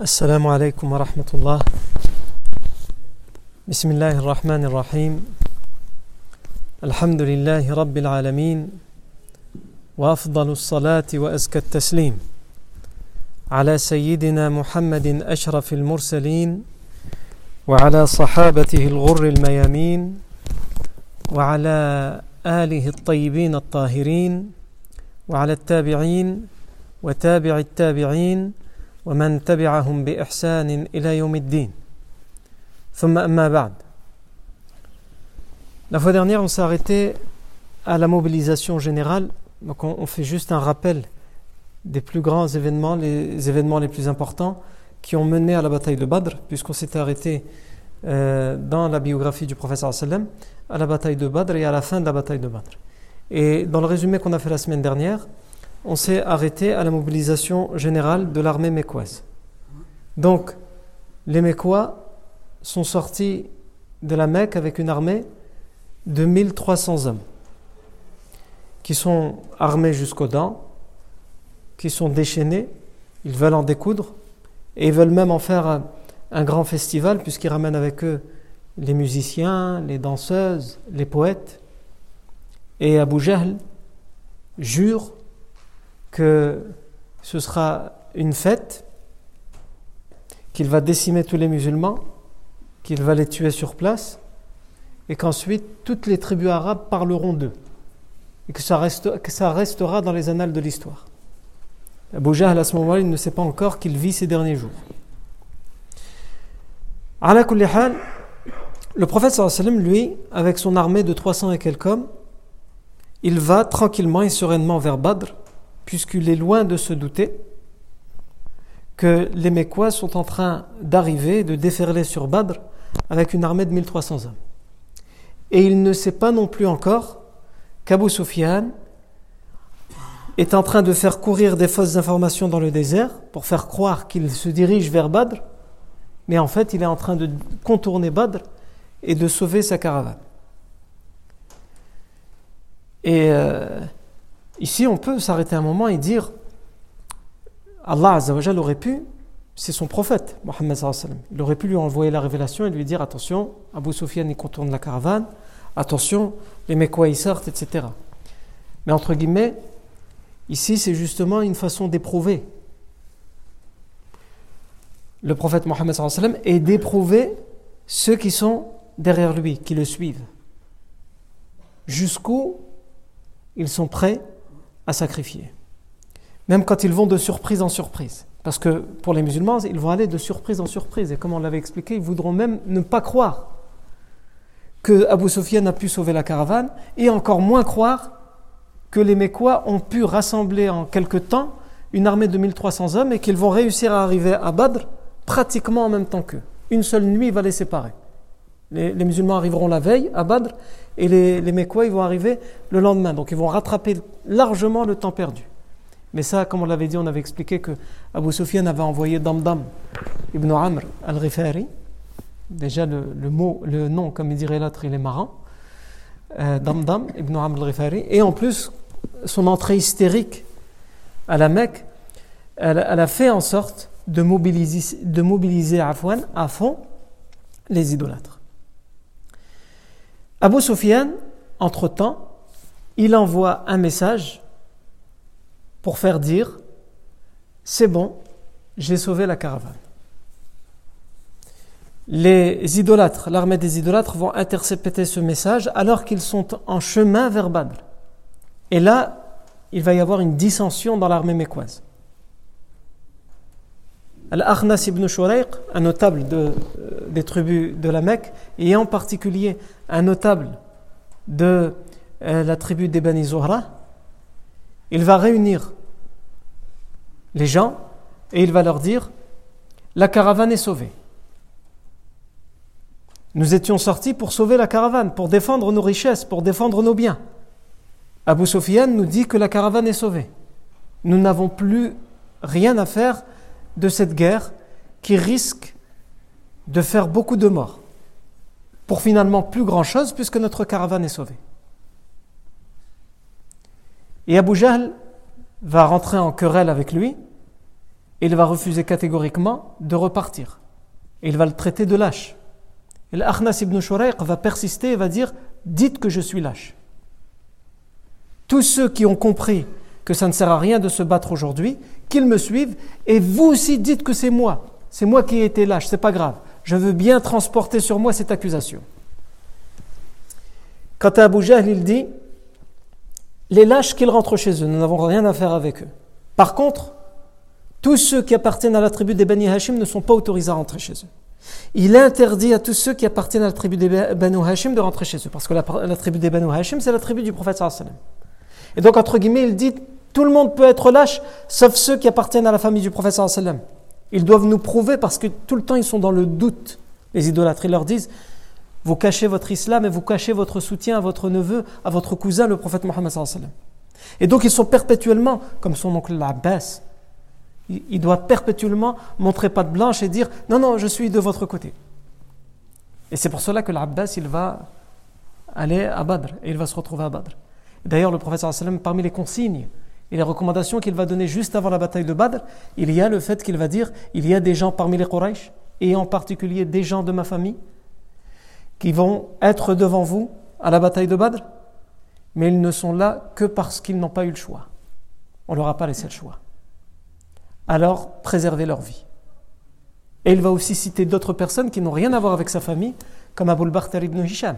السلام عليكم ورحمة الله. بسم الله الرحمن الرحيم. الحمد لله رب العالمين وأفضل الصلاة وأزكى التسليم على سيدنا محمد أشرف المرسلين وعلى صحابته الغر الميامين وعلى آله الطيبين الطاهرين وعلى التابعين وتابع التابعين ومن تبعهم بإحسان إلى يوم الدين ثم أما بعد La fois dernière, on s'est arrêté à la mobilisation générale. Donc, on, on fait juste un rappel des plus grands événements, les événements les plus importants qui ont mené à la bataille de Badr, puisqu'on s'était arrêté euh, dans la biographie du prophète sallam à la bataille de Badr et à la fin de la bataille de Badr. Et dans le résumé qu'on a fait la semaine dernière, on s'est arrêté à la mobilisation générale de l'armée mécoise. Donc, les Mécois sont sortis de la Mecque avec une armée de 1300 hommes, qui sont armés jusqu'aux dents, qui sont déchaînés, ils veulent en découdre, et ils veulent même en faire un, grand festival, puisqu'ils ramènent avec eux les musiciens, les danseuses, les poètes. Et Abu Jahl jure que ce sera une fête, qu'il va décimer tous les musulmans, qu'il va les tuer sur place, et qu'ensuite toutes les tribus arabes parleront d'eux, et que ça, restera dans les annales de l'histoire. Abu à ce moment-là, il ne sait pas encore qu'il vit ses derniers jours. Le prophète lui, avec son armée de 300 et quelques hommes, il va tranquillement et sereinement vers Badr, puisqu'il est loin de se douter que les Mécois sont en train d'arriver, de déferler sur Badr avec une armée de 1300 hommes. Et il ne sait pas non plus encore qu'Abu Sufyan est en train de faire courir des fausses informations dans le désert pour faire croire qu'il se dirige vers Badr, mais en fait il est en train de contourner Badr et de sauver sa caravane. Et euh, ici, on peut s'arrêter un moment et dire Allah Azzawajal aurait pu, c'est son prophète, Mohammed. Il aurait pu lui envoyer la révélation et lui dire attention, Abu Sufyan il contourne la caravane, attention, les Mécois y sortent, etc. Mais entre guillemets, ici c'est justement une façon d'éprouver. Le prophète Mohammed est d'éprouver ceux qui sont derrière lui, qui le suivent. Jusqu'où ils sont prêts à sacrifier. Même quand ils vont de surprise en surprise. Parce que pour les musulmans, ils vont aller de surprise en surprise. Et comme on l'avait expliqué, ils voudront même ne pas croire que Abu Sufyan a pu sauver la caravane, et encore moins croire que les Mécois ont pu rassembler en quelque temps une armée de 1300 hommes et qu'ils vont réussir à arriver à Badr pratiquement en même temps qu'eux. Une seule nuit va les séparer. Les, musulmans arriveront la veille à Badr et les, les vont arriver le lendemain. Donc ils vont rattraper largement le temps perdu. Mais ça, comme on l'avait dit, on avait expliqué que Abu Sufyan avait envoyé Damdam ibn Amr al-Rifari. Déjà, le, mot, le nom, comme il dirait l'autre, il est marrant. Euh, Damdam ibn Amr al-Rifari. Et en plus, son entrée hystérique à la Mecque, elle, a fait en sorte de mobiliser, de mobiliser à fond les idolâtres. Abu Sufyan, entre-temps, il envoie un message pour faire dire c'est bon, j'ai sauvé la caravane. Les idolâtres, l'armée des idolâtres vont intercepter ce message alors qu'ils sont en chemin vers Badr. Et là, il va y avoir une dissension dans l'armée mécoise. Al-Akhnas ibn Shurayq, un notable euh, des tribus de la Mecque, et en particulier un notable de euh, la tribu des Bani Zuhra, il va réunir les gens et il va leur dire La caravane est sauvée. Nous étions sortis pour sauver la caravane, pour défendre nos richesses, pour défendre nos biens. Abu Sufyan nous dit que la caravane est sauvée. Nous n'avons plus rien à faire de cette guerre qui risque de faire beaucoup de morts. Pour finalement plus grand chose puisque notre caravane est sauvée. Et Abu Jahl va rentrer en querelle avec lui Et il va refuser catégoriquement de repartir. Et il va le traiter de lâche. Et l'Akhnas ibn Shurayq va persister et va dire Dites que je suis lâche. Tous ceux qui ont compris que ça ne sert à rien de se battre aujourd'hui, qu'ils me suivent, et vous aussi dites que c'est moi. C'est moi qui ai été lâche, c'est pas grave. Je veux bien transporter sur moi cette accusation. Quant à Abu Jahl, il dit Les lâches qu'ils rentrent chez eux, nous n'avons rien à faire avec eux. Par contre, tous ceux qui appartiennent à la tribu des Bani Hashim ne sont pas autorisés à rentrer chez eux. Il interdit à tous ceux qui appartiennent à la tribu des Banu Hashim de rentrer chez eux, parce que la, tribu des Banu Hashim, c'est la tribu du prophète. Et donc, entre guillemets, il dit tout le monde peut être lâche, sauf ceux qui appartiennent à la famille du prophète. Ils doivent nous prouver parce que tout le temps ils sont dans le doute. Les idolâtres, ils leur disent vous cachez votre islam et vous cachez votre soutien à votre neveu, à votre cousin, le prophète Mohammed. Et donc ils sont perpétuellement, comme son oncle l'Abbas, il doit perpétuellement montrer patte blanche et dire non, non, je suis de votre côté. Et c'est pour cela que l'Abbas, il va aller à Badr et il va se retrouver à Badr. D'ailleurs, le prophète, parmi les consignes et les recommandations qu'il va donner juste avant la bataille de Badr, il y a le fait qu'il va dire il y a des gens parmi les Quraysh, et en particulier des gens de ma famille, qui vont être devant vous à la bataille de Badr, mais ils ne sont là que parce qu'ils n'ont pas eu le choix. On ne leur a pas laissé le choix. Alors, préservez leur vie. Et il va aussi citer d'autres personnes qui n'ont rien à voir avec sa famille, comme Abul Bakhtar ibn Hisham.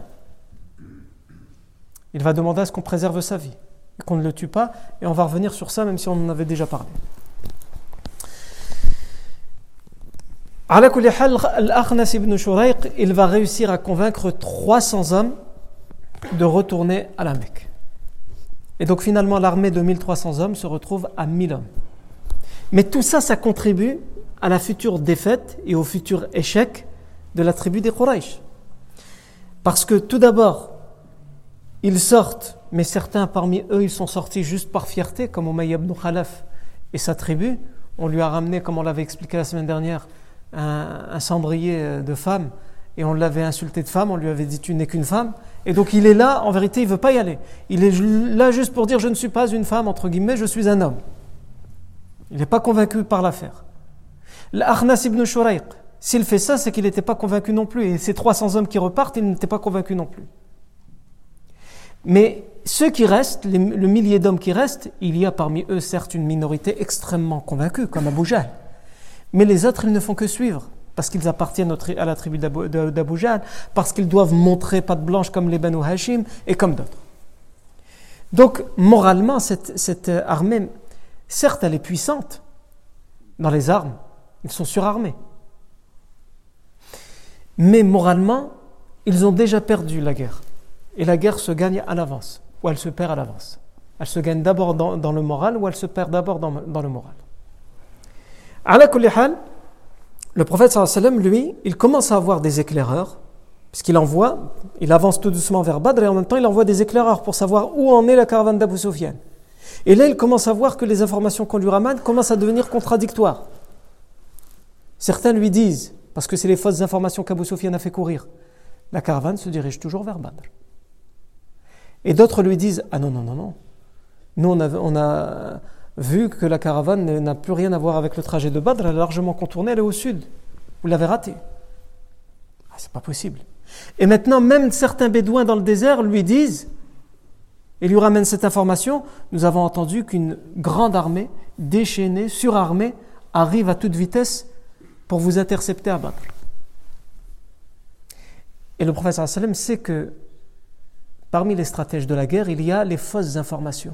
Il va demander à ce qu'on préserve sa vie, qu'on ne le tue pas, et on va revenir sur ça même si on en avait déjà parlé. Al-Akhnas il va réussir à convaincre 300 hommes de retourner à la Mecque. Et donc finalement, l'armée de 1300 hommes se retrouve à 1000 hommes. Mais tout ça, ça contribue à la future défaite et au futur échec de la tribu des Quraysh. Parce que tout d'abord, ils sortent, mais certains parmi eux, ils sont sortis juste par fierté, comme Umayy ibn Khalaf et sa tribu. On lui a ramené, comme on l'avait expliqué la semaine dernière, un, cendrier de femmes et on l'avait insulté de femme, on lui avait dit tu n'es qu'une femme. Et donc il est là, en vérité, il veut pas y aller. Il est là juste pour dire je ne suis pas une femme, entre guillemets, je suis un homme. Il n'est pas convaincu par l'affaire. L'Akhnas ibn Shurayq, s'il fait ça, c'est qu'il n'était pas convaincu non plus. Et ces 300 hommes qui repartent, ils n'étaient pas convaincus non plus. Mais ceux qui restent, le millier d'hommes qui restent, il y a parmi eux certes une minorité extrêmement convaincue, comme Abu. Mais les autres, ils ne font que suivre, parce qu'ils appartiennent à la tribu d'Abu parce qu'ils doivent montrer patte blanche comme les Banu Hashim et comme d'autres. Donc, moralement, cette, cette armée Certes, elle est puissante dans les armes, ils sont surarmés. Mais moralement, ils ont déjà perdu la guerre. Et la guerre se gagne à l'avance, ou elle se perd à l'avance. Elle se gagne d'abord dans, le moral, ou elle se perd d'abord dans, le moral. À la le prophète sallam, lui, il commence à avoir des éclaireurs, puisqu'il envoie, il avance tout doucement vers Badr, et en même temps il envoie des éclaireurs pour savoir où en est la caravane d'Abu. Et là, il commence à voir que les informations qu'on lui ramène commencent à devenir contradictoires. Certains lui disent, parce que c'est les fausses informations qu'Abu a fait courir, la caravane se dirige toujours vers Badr. Et d'autres lui disent, ah non, non, non, non. Nous, on a, vu que la caravane n'a plus rien à voir avec le trajet de Badr, elle a largement contourné, elle est au sud. Vous l'avez raté. Ah, c'est pas possible. Et maintenant, même certains bédouins dans le désert lui disent, et lui ramène cette information, nous avons entendu qu'une grande armée, déchaînée, surarmée, arrive à toute vitesse pour vous intercepter à Badr. Et le professeur sallam sait que parmi les stratèges de la guerre, il y a les fausses informations.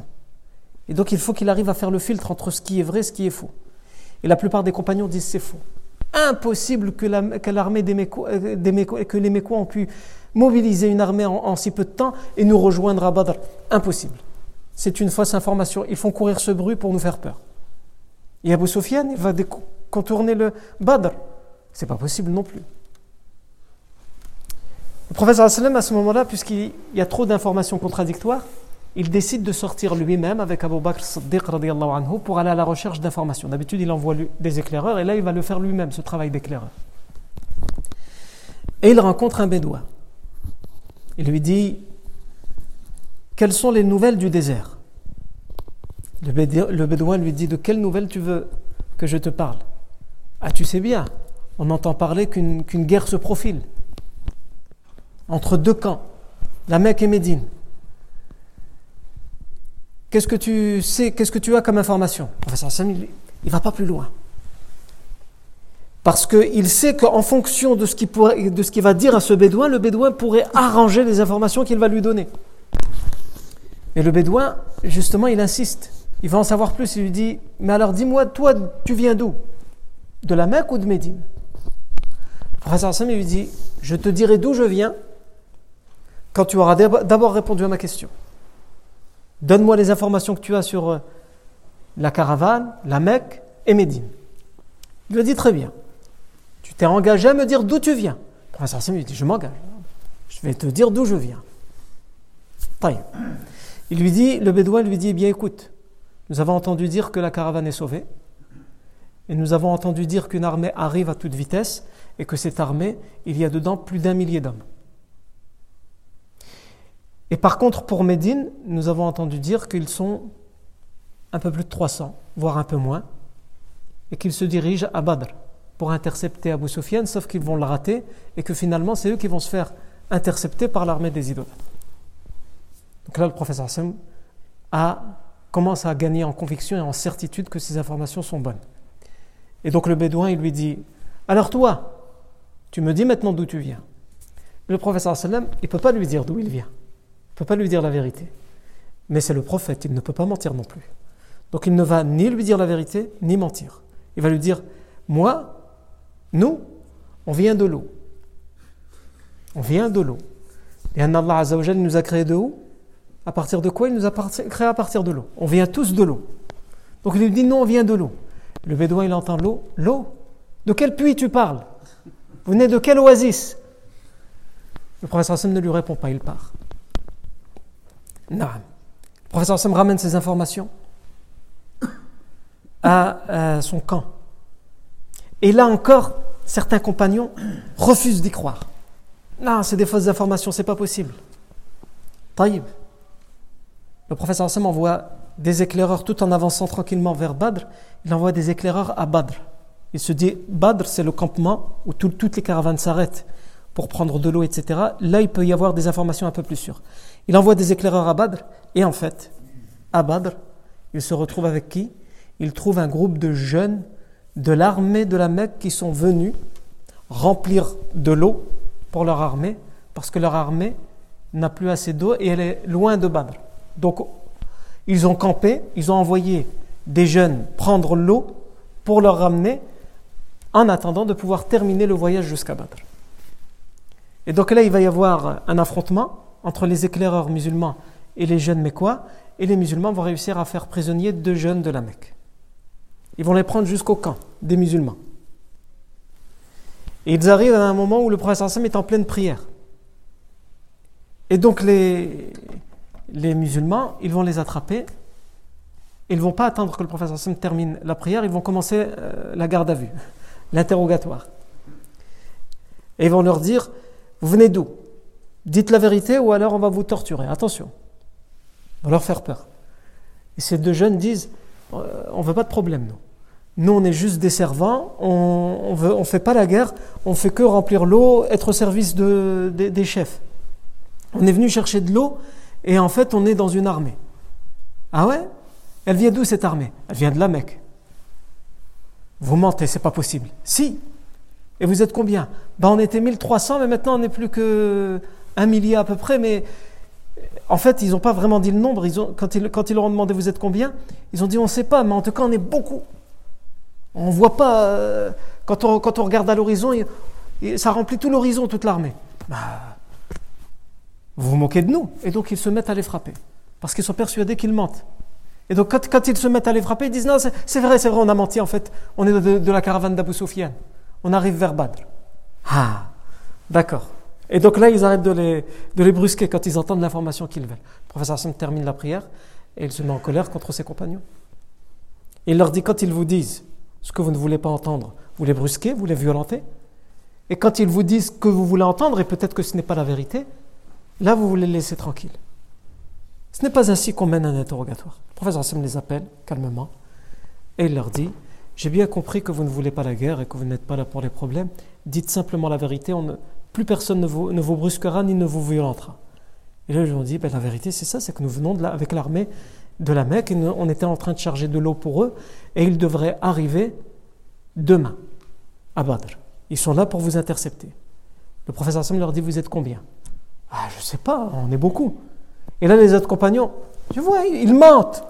Et donc il faut qu'il arrive à faire le filtre entre ce qui est vrai et ce qui est faux. Et la plupart des compagnons disent c'est faux. Impossible que l'armée des euh, que les Mécois ont pu mobiliser une armée en, si peu de temps et nous rejoindre à Badr. Impossible. C'est une fausse information. Ils font courir ce bruit pour nous faire peur. Et Abu Sufyan, il va contourner le Badr. C'est pas possible non plus. Le professeur à ce moment-là, puisqu'il y a trop d'informations contradictoires, il décide de sortir lui-même avec Abu Bakr Siddiq anhu pour aller à la recherche d'informations. D'habitude, il envoie des éclaireurs et là, il va le faire lui-même, ce travail d'éclaireur. Et il rencontre un bédouin. Il lui dit Quelles sont les nouvelles du désert? Le bédouin lui dit De quelles nouvelles tu veux que je te parle. Ah, tu sais bien, on entend parler qu'une guerre se profile entre deux camps, la Mecque et Médine. Qu'est-ce que tu sais, qu'est-ce que tu as comme information? Professeur Hassan, il ne va pas plus loin. Parce qu'il sait qu'en fonction de ce qu'il va dire à ce bédouin, le bédouin pourrait arranger les informations qu'il va lui donner. Et le bédouin, justement, il insiste. Il va en savoir plus. Il lui dit Mais alors dis-moi, toi, tu viens d'où? De la Mecque ou de Médine? Le professeur Hassan lui dit Je te dirai d'où je viens quand tu auras d'abord répondu à ma question. Donne-moi les informations que tu as sur euh, la caravane, la Mecque et Médine. Il lui dit Très bien. Tu t'es engagé à me dire d'où tu viens. Le lui dit Je m'engage. Je vais te dire d'où je viens. Il lui dit, le bédouin lui dit, eh bien écoute, nous avons entendu dire que la caravane est sauvée, et nous avons entendu dire qu'une armée arrive à toute vitesse, et que cette armée, il y a dedans plus d'un millier d'hommes. Et par contre, pour Médine, nous avons entendu dire qu'ils sont un peu plus de 300, voire un peu moins, et qu'ils se dirigent à Badr pour intercepter Abu Sufyan, sauf qu'ils vont le rater, et que finalement, c'est eux qui vont se faire intercepter par l'armée des idolâtres. Donc là, le professeur Hassan commence à gagner en conviction et en certitude que ces informations sont bonnes. Et donc le bédouin, il lui dit Alors toi, tu me dis maintenant d'où tu viens. Le professeur sallam, il ne peut pas lui dire d'où il vient. Ne peut pas lui dire la vérité. Mais c'est le prophète, il ne peut pas mentir non plus. Donc il ne va ni lui dire la vérité, ni mentir. Il va lui dire Moi, nous, on vient de l'eau. On vient de l'eau. Et Allah Azzawajal nous a créé de où? À partir de quoi? Il nous a créé à partir de l'eau. On vient tous de l'eau. Donc il lui dit non, on vient de l'eau. Le bédouin, il entend l'eau. L'eau De quel puits tu parles? Vous venez de quelle oasis? Le Hassan ne lui répond pas, il part. Non. Le professeur Hassan ramène ses informations à, son camp. Et là encore, certains compagnons refusent d'y croire. Non, c'est des fausses informations, c'est pas possible. Taïb. Le professeur Hassan envoie des éclaireurs tout en avançant tranquillement vers Badr. Il envoie des éclaireurs à Badr. Il se dit Badr, c'est le campement où toutes les caravanes s'arrêtent pour prendre de l'eau, etc. Là, il peut y avoir des informations un peu plus sûres. Il envoie des éclaireurs à Badr, et en fait, à Badr, il se retrouve avec qui? Il trouve un groupe de jeunes de l'armée de la Mecque qui sont venus remplir de l'eau pour leur armée, parce que leur armée n'a plus assez d'eau et elle est loin de Badr. Donc, ils ont campé, ils ont envoyé des jeunes prendre l'eau pour leur ramener en attendant de pouvoir terminer le voyage jusqu'à Badr. Et donc là, il va y avoir un affrontement entre les éclaireurs musulmans et les jeunes mécois, et les musulmans vont réussir à faire prisonnier deux jeunes de la Mecque. Ils vont les prendre jusqu'au camp des musulmans. Et ils arrivent à un moment où le prophète Sam est en pleine prière. Et donc les, musulmans, ils vont les attraper. Ils ne vont pas attendre que le professeur Hassan termine la prière, ils vont commencer euh, la garde à vue, l'interrogatoire. Et ils vont leur dire, vous venez d'où? Dites la vérité ou alors on va vous torturer. Attention. On va leur faire peur. Et ces deux jeunes disent, euh, on ne veut pas de problème, nous. Nous, on est juste des servants, on ne fait pas la guerre, on fait que remplir l'eau, être au service de, des chefs. On est venu chercher de l'eau et en fait, on est dans une armée. Ah ouais? Elle vient d'où cette armée? Elle vient de la Mecque. Vous mentez, c'est pas possible. Si. Et vous êtes combien? Ben, On était 1300, mais maintenant on n'est plus que un millier à peu près. Mais en fait, ils n'ont pas vraiment dit le nombre. Ils quand, ils, leur ont demandé vous êtes combien, ils ont dit on ne sait pas, mais en tout cas on est beaucoup. On ne voit pas. Euh, quand, on, regarde à l'horizon, ça remplit tout l'horizon, toute l'armée. Bah, vous vous moquez de nous. Et donc ils se mettent à les frapper. Parce qu'ils sont persuadés qu'ils mentent. Et donc quand, ils se mettent à les frapper, ils disent non, c'est vrai, c'est vrai, on a menti en fait. On est de, la caravane d'Abu Soufiane. On arrive vers Badr. Ah, d'accord. Et donc là, ils arrêtent de les, de les brusquer quand ils entendent l'information qu'ils veulent. Le professeur Hassan termine la prière et il se met en colère contre ses compagnons. il leur dit quand ils vous disent ce que vous ne voulez pas entendre, vous les brusquez, vous les violentez. Et quand ils vous disent ce que vous voulez entendre, et peut-être que ce n'est pas la vérité, Là, vous voulez les laisser tranquilles. Ce n'est pas ainsi qu'on mène un interrogatoire. Le professeur Hassan les appelle calmement et il leur dit J'ai bien compris que vous ne voulez pas la guerre et que vous n'êtes pas là pour les problèmes. Dites simplement la vérité, on plus personne ne vous, ne vous, brusquera ni ne vous violentera. Et là, je me dis, ben, la vérité, c'est ça, c'est que nous venons avec l'armée de la Mecque et on était en train de charger de l'eau pour eux et ils devraient arriver demain à Badr. Ils sont là pour vous intercepter. Le professeur Hassan leur dit, vous êtes combien? Ah, je ne sais pas, on est beaucoup. Et là, les autres compagnons, tu vois, ils mentent.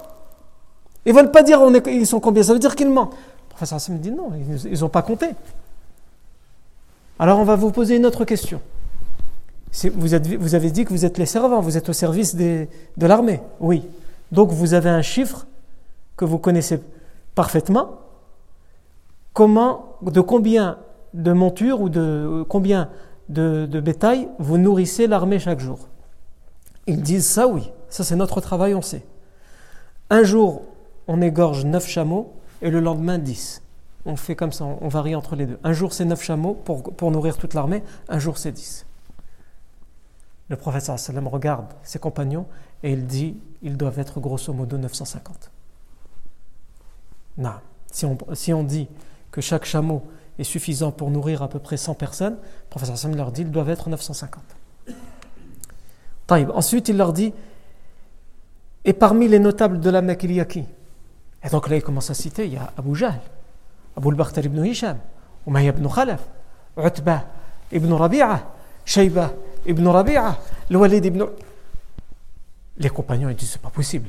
Ils ne veulent pas dire on est, ils sont combien, ça veut dire qu'ils mentent. Le professeur Hassan dit, non, ils n'ont pas compté. Alors on va vous poser une autre question. Vous, avez dit que vous êtes les servants, vous êtes au service de l'armée. Oui. Donc vous avez un chiffre que vous connaissez parfaitement. De combien de montures ou de combien de, de bétail vous nourrissez l'armée chaque jour? Ils disent ça, oui. Ça, c'est notre travail, on sait. Un jour, on égorge neuf chameaux et le lendemain, dix on fait comme ça, on varie entre les deux. Un jour c'est neuf chameaux pour, pour nourrir toute l'armée, un jour c'est dix. Le prophète sallam regarde ses compagnons et il dit ils doivent être grosso modo 950. Non. Si on, si on dit que chaque chameau est suffisant pour nourrir à peu près 100 personnes, le prophète sallam leur dit ils doivent être 950. Ensuite il leur dit et parmi les notables de la Mecque il y a qui? Et donc là il commence à citer il y a Abu Jahl. أبو البختر بن هشام أمية بن خلف عتبة ابن ربيعة شيبة ابن ربيعة الوليد بن Les compagnons ils disent c'est pas possible.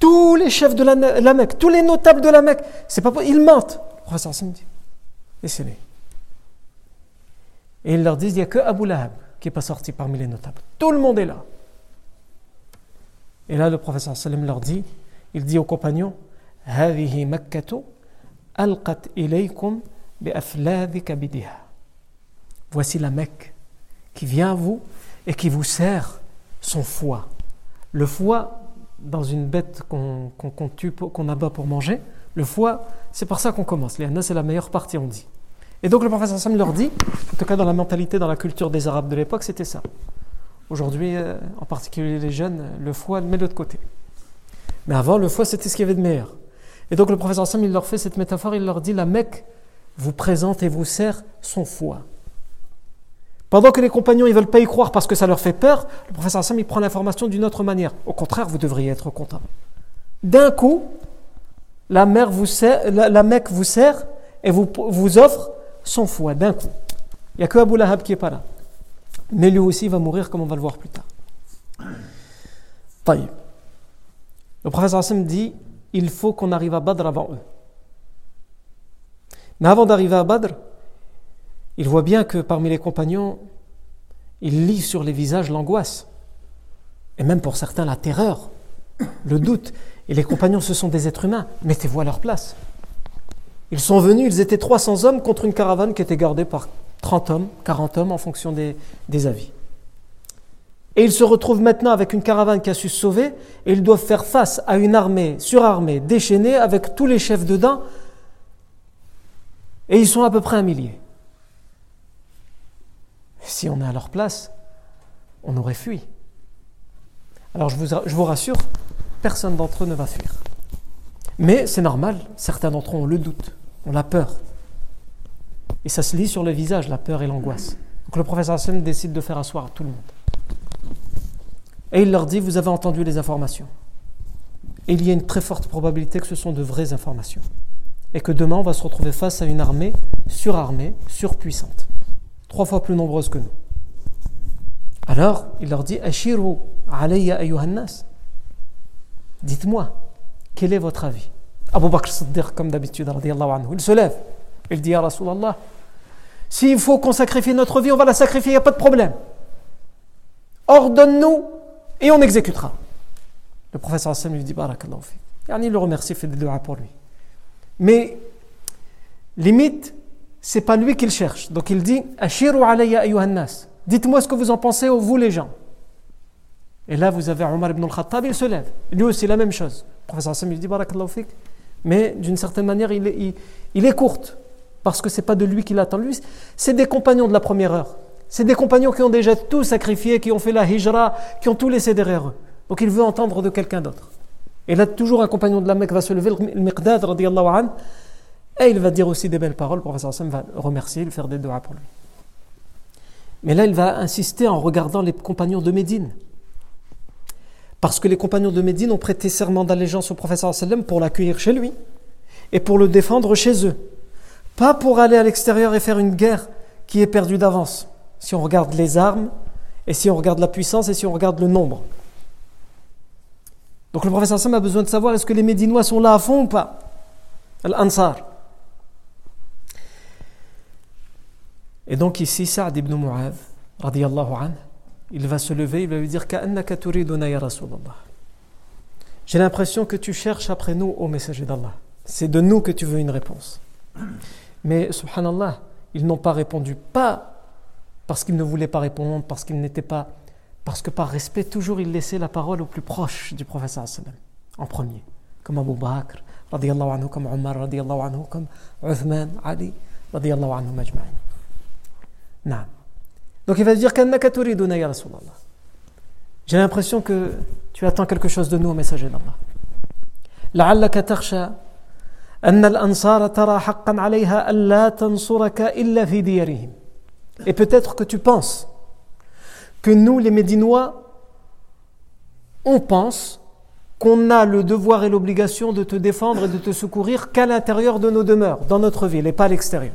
Tous les chefs de la, la Mecque, tous les notables de la Mecque, c'est pas ils mentent. Le professeur Hassan dit laissez-les. Et ils leur disent il n'y a que Abu Lahab qui n'est pas sorti parmi les notables. Tout le monde est là. Et là, le professeur Salem leur dit il dit aux compagnons هذه مكة Voici la Mecque qui vient à vous et qui vous sert son foie. Le foie, dans une bête qu'on tue, qu'on abat pour manger, le foie, c'est par ça qu'on commence. Les c'est la meilleure partie, on dit. Et donc le professeur Sam leur dit, en tout cas dans la mentalité, dans la culture des Arabes de l'époque, c'était ça. Aujourd'hui, euh, en particulier les jeunes, le foie, met de l'autre côté. Mais avant, le foie, c'était ce qu'il y avait de meilleur. Et donc le professeur Sam, il leur fait cette métaphore, il leur dit la Mecque vous présente et vous sert son foie. Pendant que les compagnons ne veulent pas y croire parce que ça leur fait peur, le professeur Sam il prend l'information d'une autre manière. Au contraire, vous devriez être content. D'un coup, la, mer vous sert, la, Mecque vous sert et vous, vous offre son foie, d'un coup. Il n'y a que Abu Lahab qui n'est pas là. Mais lui aussi va mourir comme on va le voir plus tard. Le professeur Hassan dit il faut qu'on arrive à Badr avant eux. Mais avant d'arriver à Badr, il voit bien que parmi les compagnons, il lit sur les visages l'angoisse, et même pour certains la terreur, le doute. Et les compagnons, ce sont des êtres humains, mettez-vous à leur place. Ils sont venus, ils étaient 300 hommes contre une caravane qui était gardée par 30 hommes, 40 hommes en fonction des, des avis. Et ils se retrouvent maintenant avec une caravane qui a su se sauver, et ils doivent faire face à une armée surarmée, déchaînée, avec tous les chefs dedans, et ils sont à peu près un millier. Si on est à leur place, on aurait fui. Alors je vous, rassure, personne d'entre eux ne va fuir. Mais c'est normal, certains d'entre eux ont le doute, ont la peur. Et ça se lit sur le visage, la peur et l'angoisse. Donc le professeur Hassan décide de faire asseoir tout le monde. Et il leur dit, vous avez entendu les informations. Et il y a une très forte probabilité que ce sont de vraies informations. Et que demain, on va se retrouver face à une armée surarmée, surpuissante. Trois fois plus nombreuse que nous. Alors, il leur dit, Ashiru alayya ayuhannas. Dites-moi, quel est votre avis? Abu Bakr comme d'habitude, il se lève. Il dit, Ya Rasulallah, s'il faut qu'on sacrifie notre vie, on va la sacrifier, il n'y a pas de problème. Ordonne-nous et on exécutera. Le professeur Hassan lui dit Barakallahu fi. Il le remercie, fait des doigts pour lui. Mais limite, c'est pas lui qu'il cherche. Donc il dit Ashiru alayya nas. Dites-moi ce que vous en pensez, vous les gens. Et là, vous avez Omar ibn al-Khattab, il se lève. Lui aussi, la même chose. Le professeur Hassan lui dit Barakallahu fik. Mais d'une certaine manière, il est, il, il est courte. Parce que c'est pas de lui qu'il attend. Lui, c'est des compagnons de la première heure. C'est des compagnons qui ont déjà tout sacrifié, qui ont fait la hijra, qui ont tout laissé derrière eux. Donc il veut entendre de quelqu'un d'autre. Et là, toujours un compagnon de la Mecque va se lever, le Miqdad, an, Et il va dire aussi des belles paroles, le professeur Hassan va remercier, lui faire des doigts pour lui. Mais là, il va insister en regardant les compagnons de Médine. Parce que les compagnons de Médine ont prêté serment d'allégeance au professeur sallam pour l'accueillir chez lui et pour le défendre chez eux. Pas pour aller à l'extérieur et faire une guerre qui est perdue d'avance. Si on regarde les armes, et si on regarde la puissance, et si on regarde le nombre. Donc le professeur Sam a besoin de savoir est-ce que les Médinois sont là à fond ou pas? Al-Ansar. Et donc ici, Saad ibn Mu'adh, anhu, il va se lever, il va lui dire J'ai l'impression que tu cherches après nous, au messager d'Allah. C'est de nous que tu veux une réponse. Mais subhanallah, ils n'ont pas répondu, pas parce qu'ils ne voulaient pas répondre, parce qu'ils n'étaient pas. Parce que par respect, toujours ils laissaient la parole au plus proche du prophète en premier. Comme Abu Bakr, anhu, comme Omar, anhu, comme Uthman, Ali, anhu majma'in. Non. Donc il va dire J'ai l'impression que tu attends quelque chose de nous au messager d'Allah. لعلك تخشى أن الأنصار ترى حقا عليها ألا تنصرك إلا في ديارهم. et peut-être que tu penses que nous, les Médinois, on pense qu'on a le devoir et l'obligation de te défendre et de te secourir qu'à l'intérieur de nos demeures, dans notre ville, et pas à l'extérieur.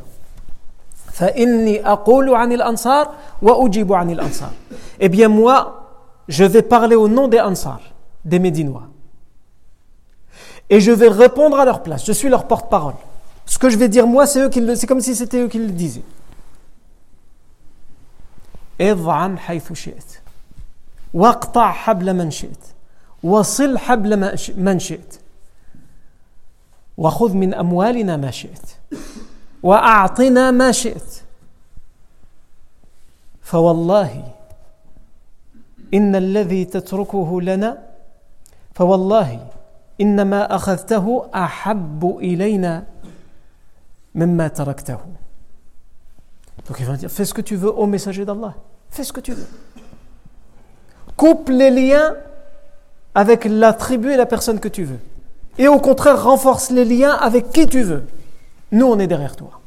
Eh bien moi, je vais parler au nom des Ansar, des Médinois. Et je vais répondre à leur place. Je suis leur porte-parole. Ce que je vais dire moi, c'est comme si c'était eux qui le disaient. اضعن حيث شئت. واقطع حبل من شئت. وصل حبل من شئت. وخذ من أموالنا ما شئت. وأعطنا ما شئت. فوالله إن الذي تتركه لنا فوالله إنما أخذته أحب إلينا مما تركته. Donc il va dire, fais ce que tu veux au messager d'Allah. Fais ce que tu veux. Coupe les liens avec la tribu et la personne que tu veux. Et au contraire, renforce les liens avec qui tu veux. Nous, on est derrière toi.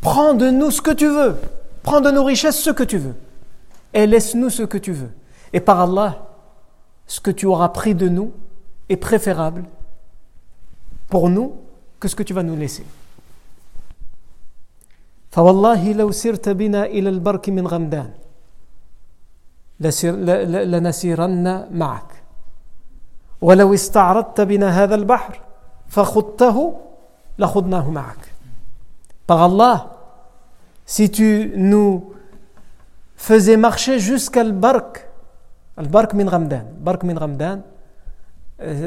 Prends de nous ce que tu veux. Prends de nos richesses ce que tu veux. Et laisse-nous ce que tu veux. Et par Allah, ce que tu auras pris de nous est préférable pour nous que ce que tu vas nous laisser. فوالله لو سرت بنا إلى البرك من غمدان لنسيرن معك ولو استعرضت بنا هذا البحر فخضته لخضناه معك Par Allah, si tu nous faisais marcher jusqu'à Al-Bark, Al-Bark min Ramdan, Bark min Ramdan,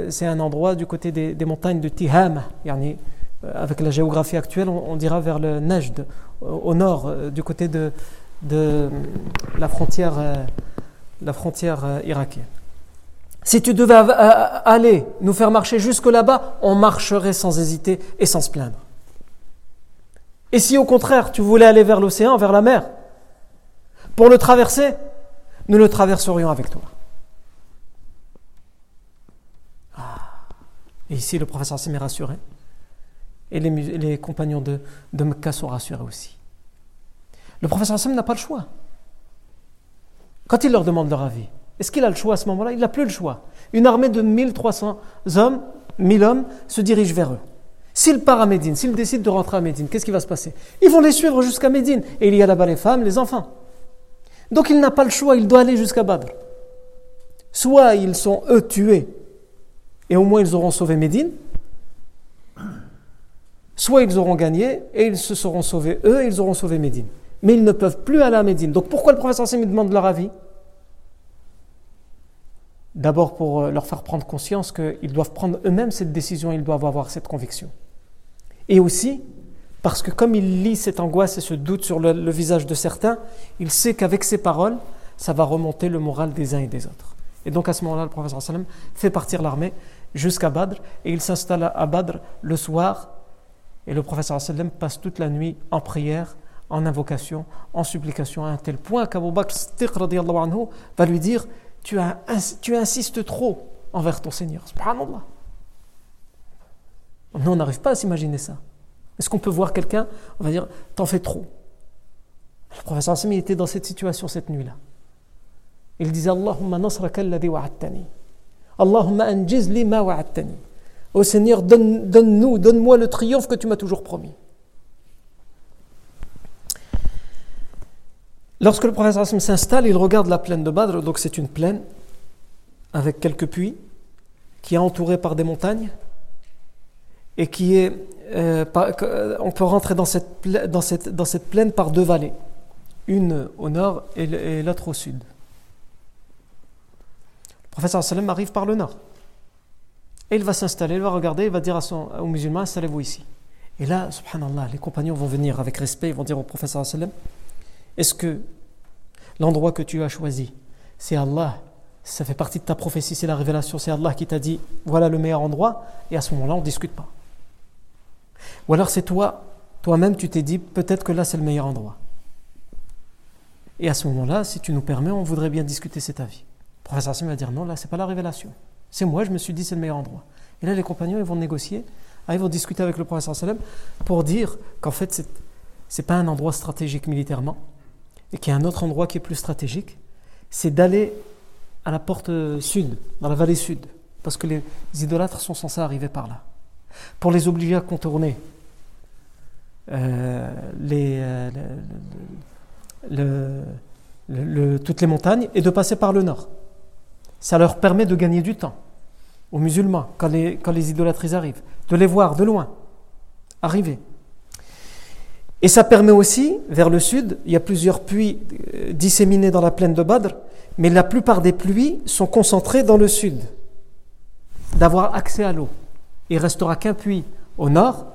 c'est un endroit du côté des, des montagnes de Tihama, yani, avec la géographie actuelle, on, dira vers le Najd, au nord, euh, du côté de, de la frontière, euh, la frontière euh, irakienne. Si tu devais aller nous faire marcher jusque là-bas, on marcherait sans hésiter et sans se plaindre. Et si au contraire tu voulais aller vers l'océan, vers la mer, pour le traverser, nous le traverserions avec toi. Ah. Et ici, le professeur s'est rassuré. Et les, compagnons de, de Mecca sont rassurés aussi. Le professeur Hassan n'a pas le choix. Quand il leur demande leur avis, est-ce qu'il a le choix à ce moment-là? Il n'a plus le choix. Une armée de 1300 hommes, 1000 hommes, se dirige vers eux. S'il part à Médine, s'il décide de rentrer à Médine, qu'est-ce qui va se passer? Ils vont les suivre jusqu'à Médine. Et il y a là-bas les femmes, les enfants. Donc il n'a pas le choix, il doit aller jusqu'à Badr. Soit ils sont eux tués, et au moins ils auront sauvé Médine, soit ils auront gagné et ils se seront sauvés eux et ils auront sauvé Médine. Mais ils ne peuvent plus aller à Médine. Donc pourquoi le professeur Hassim demande leur avis? D'abord pour euh, leur faire prendre conscience qu'ils doivent prendre eux-mêmes cette décision, ils doivent avoir cette conviction. Et aussi parce que comme il lit cette angoisse et ce doute sur le, visage de certains, il sait qu'avec ces paroles, ça va remonter le moral des uns et des autres. Et donc à ce moment-là, le professeur fait partir l'armée jusqu'à Badr et il s'installe à Badr le soir et le professeur sallam passe toute la nuit en prière, en invocation, en supplication, à un tel point qu'Abu Bakr anhu va lui dire tu, as, tu insistes trop envers ton Seigneur. Subhanallah. on n'arrive pas à s'imaginer ça. Est-ce qu'on peut voir quelqu'un, on va dire, t'en fais trop? Le professeur Hassim, il était dans cette situation cette nuit-là. Il disait Allahumma nasraka alladhi wa'attani. Allahumma anjiz li ma wa'attani. Ô Seigneur, donne-nous, donne-moi le triomphe que tu m'as toujours promis. Lorsque le Hassim s'installe, il regarde la plaine de Badr, donc c'est une plaine avec quelques puits qui est entourée par des montagnes et qui est euh, euh, on peut rentrer dans cette, plaine par deux vallées, une au nord et l'autre au sud. Le professeur sallam arrive par le nord. Et il va s'installer, il va regarder, il va dire à son, aux musulmans installez-vous ici. Et là, subhanallah, les compagnons vont venir avec respect, ils vont dire au professeur est-ce que l'endroit que tu as choisi, c'est Allah ça fait partie de ta prophétie, c'est la révélation, c'est Allah qui t'a dit voilà le meilleur endroit, et à ce moment-là, on ne discute pas. Ou alors c'est toi, toi-même, tu t'es dit peut-être que là c'est le meilleur endroit. Et à ce moment-là, si tu nous permets, on voudrait bien discuter cet avis. Le professeur Hassim va dire non, là c'est pas la révélation. C'est moi, je me suis dit c'est le meilleur endroit. Et là, les compagnons, ils vont négocier, ah, ils vont discuter avec le professeur Salem pour dire qu'en fait, c'est, n'est pas un endroit stratégique militairement, et qu'il y a un autre endroit qui est plus stratégique, c'est d'aller à la porte sud, dans la vallée sud, parce que les idolâtres sont censés arriver par là pour les obliger à contourner euh, euh, toutes les montagnes et de passer par le nord. Ça leur permet de gagner du temps aux musulmans quand les, quand arrivent, de les voir de loin arriver. Et ça permet aussi, vers le sud, il y a plusieurs puits euh, disséminés dans la plaine de Badr, mais la plupart des pluies sont concentrées dans le sud, d'avoir accès à l'eau il restera qu'un puits au nord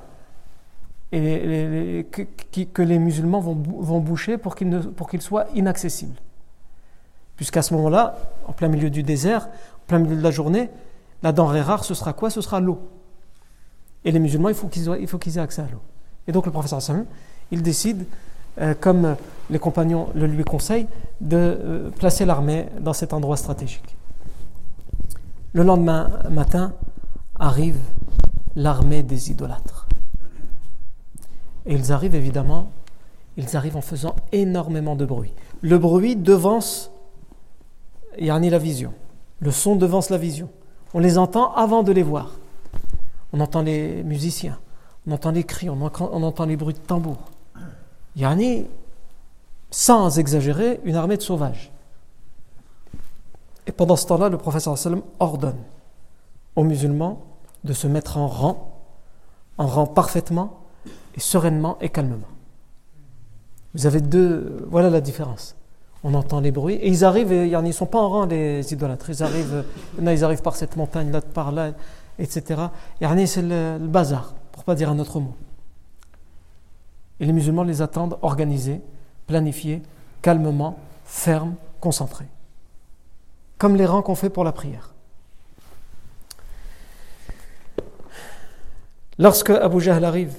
et que, les musulmans vont, boucher pour qu'il, soit inaccessible. Puisqu'à ce moment-là, en plein milieu du désert, en plein milieu de la journée, la denrée rare, ce sera quoi? Ce sera l'eau. Et les musulmans, il faut qu'ils, aient accès à l'eau. Et donc le professeur Hassan, il décide, euh, comme les compagnons le lui conseillent, de euh, placer l'armée dans cet endroit stratégique. Le lendemain matin, arrive l'armée des idolâtres. Et ils arrivent évidemment, ils arrivent en faisant énormément de bruit. Le bruit devance yani la vision. Le son devance la vision. On les entend avant de les voir. On entend les musiciens, on entend les cris, on entend, les bruits de tambour. Yani, sans exagérer, une armée de sauvages. Et pendant ce temps-là, le professeur sallam ordonne aux musulmans de se mettre en rang, en rang parfaitement et sereinement et calmement. Vous avez deux, voilà la différence. On entend les bruits et ils arrivent, et, ils ne sont pas en rang les idolâtres. Ils arrivent, ils arrivent par cette montagne, là par là, etc. c'est le, bazar, pour pas dire un autre mot. Et les musulmans les attendent organisés, planifiés, calmement, fermes, concentrés. Comme les rangs qu'on fait pour la prière. Lorsque Abu Jahl arrive,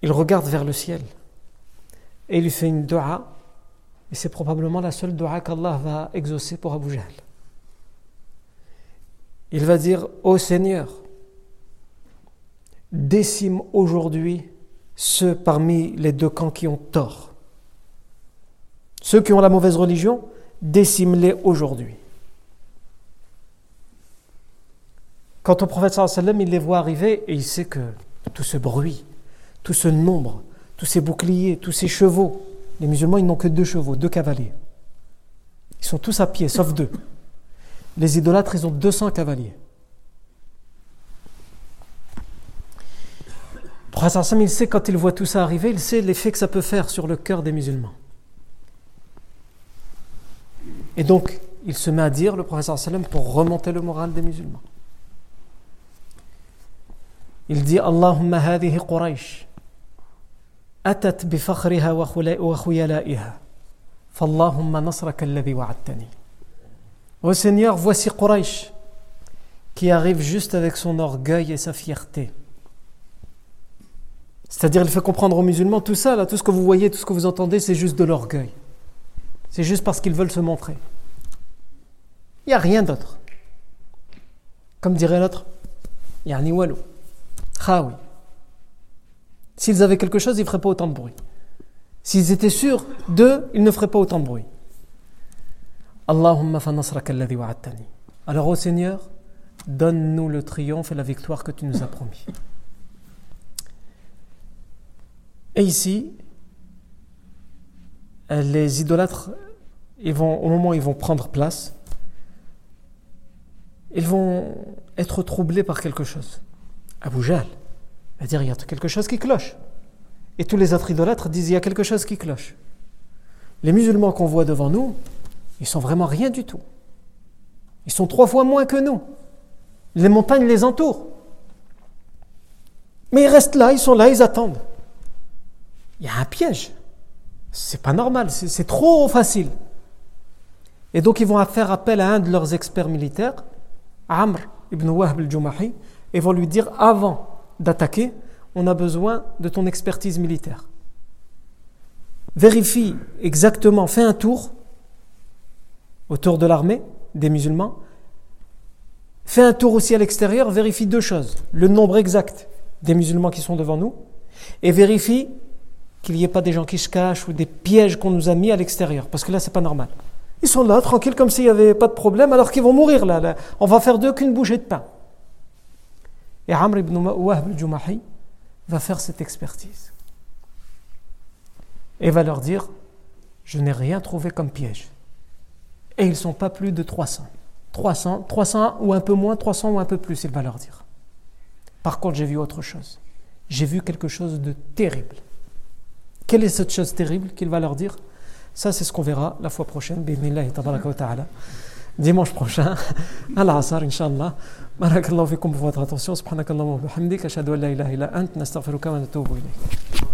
il regarde vers le ciel et il lui fait une dua, et c'est probablement la seule dua qu'Allah va exaucer pour Abu Jahl. Il va dire Ô Seigneur, décime aujourd'hui ceux parmi les deux camps qui ont tort. Ceux qui ont la mauvaise religion, décime-les aujourd'hui. Quand au prophète il les voit arriver et il sait que tout ce bruit, tout ce nombre, tous ces boucliers, tous ces chevaux, les musulmans, ils n'ont que deux chevaux, deux cavaliers. Ils sont tous à pied, sauf deux. Les idolâtres, ils ont 200 cavaliers. Le prophète il sait quand il voit tout ça arriver, il sait l'effet que ça peut faire sur le cœur des musulmans. Et donc, il se met à dire, le prophète pour remonter le moral des musulmans. Il dit Allahumma hadihi Quraysh bifakhriha wa khuyalaiha fallahumma nasraka alladhi wa'adtani Ô Seigneur, voici Quraysh qui arrive juste avec son orgueil et sa fierté. C'est-à-dire, il fait comprendre aux musulmans tout ça, là, tout ce que vous voyez, tout ce que vous entendez, c'est juste de l'orgueil. C'est juste parce qu'ils veulent se montrer. Il n'y a rien d'autre. Comme dirait l'autre, Yani walou. Khawi. S'ils avaient quelque chose, ils ne feraient pas autant de bruit. S'ils étaient sûrs d'eux, ils ne feraient pas autant de bruit. Allahumma fa wa'adtani. Alors, ô Seigneur, donne-nous le triomphe et la victoire que tu nous as promis. Et ici, les idolâtres, au moment où ils vont prendre place, ils vont être troublés par quelque chose. Abu Jahl va dire il y a quelque chose qui cloche. Et tous les autres idolâtres disent il y a quelque chose qui cloche. Les musulmans qu'on voit devant nous, ils sont vraiment rien du tout. Ils sont trois fois moins que nous. Les montagnes les entourent. Mais ils restent là, ils sont là, ils attendent. Il y a un piège. C'est pas normal, c'est trop facile. Et donc ils vont faire appel à un de leurs experts militaires, Amr ibn Wahb al-Jumahi, et vont lui dire avant d'attaquer, on a besoin de ton expertise militaire. Vérifie exactement, fais un tour autour de l'armée des musulmans, fais un tour aussi à l'extérieur, vérifie deux choses, le nombre exact des musulmans qui sont devant nous, et vérifie qu'il n'y ait pas des gens qui se cachent ou des pièges qu'on nous a mis à l'extérieur, parce que là, c'est pas normal. Ils sont là, tranquilles, comme s'il n'y avait pas de problème, alors qu'ils vont mourir là. On va faire d'eux qu'une bouchée de pain. Et Amr ibn Wahb al-Jumahi va faire cette expertise. Et va leur dire Je n'ai rien trouvé comme piège. Et ils ne sont pas plus de 300. 300, 300 ou un peu moins, 300 ou un peu plus, il va leur dire. Par contre, j'ai vu autre chose. J'ai vu quelque chose de terrible. Quelle est cette chose terrible qu'il va leur dire? Ça, c'est ce qu'on verra la fois prochaine. ديمونش prochain العصر إن شاء الله بارك الله فيكم pour votre سبحانك اللهم وبحمدك أشهد أن لا إله إلا أنت نستغفرك ونتوب إليك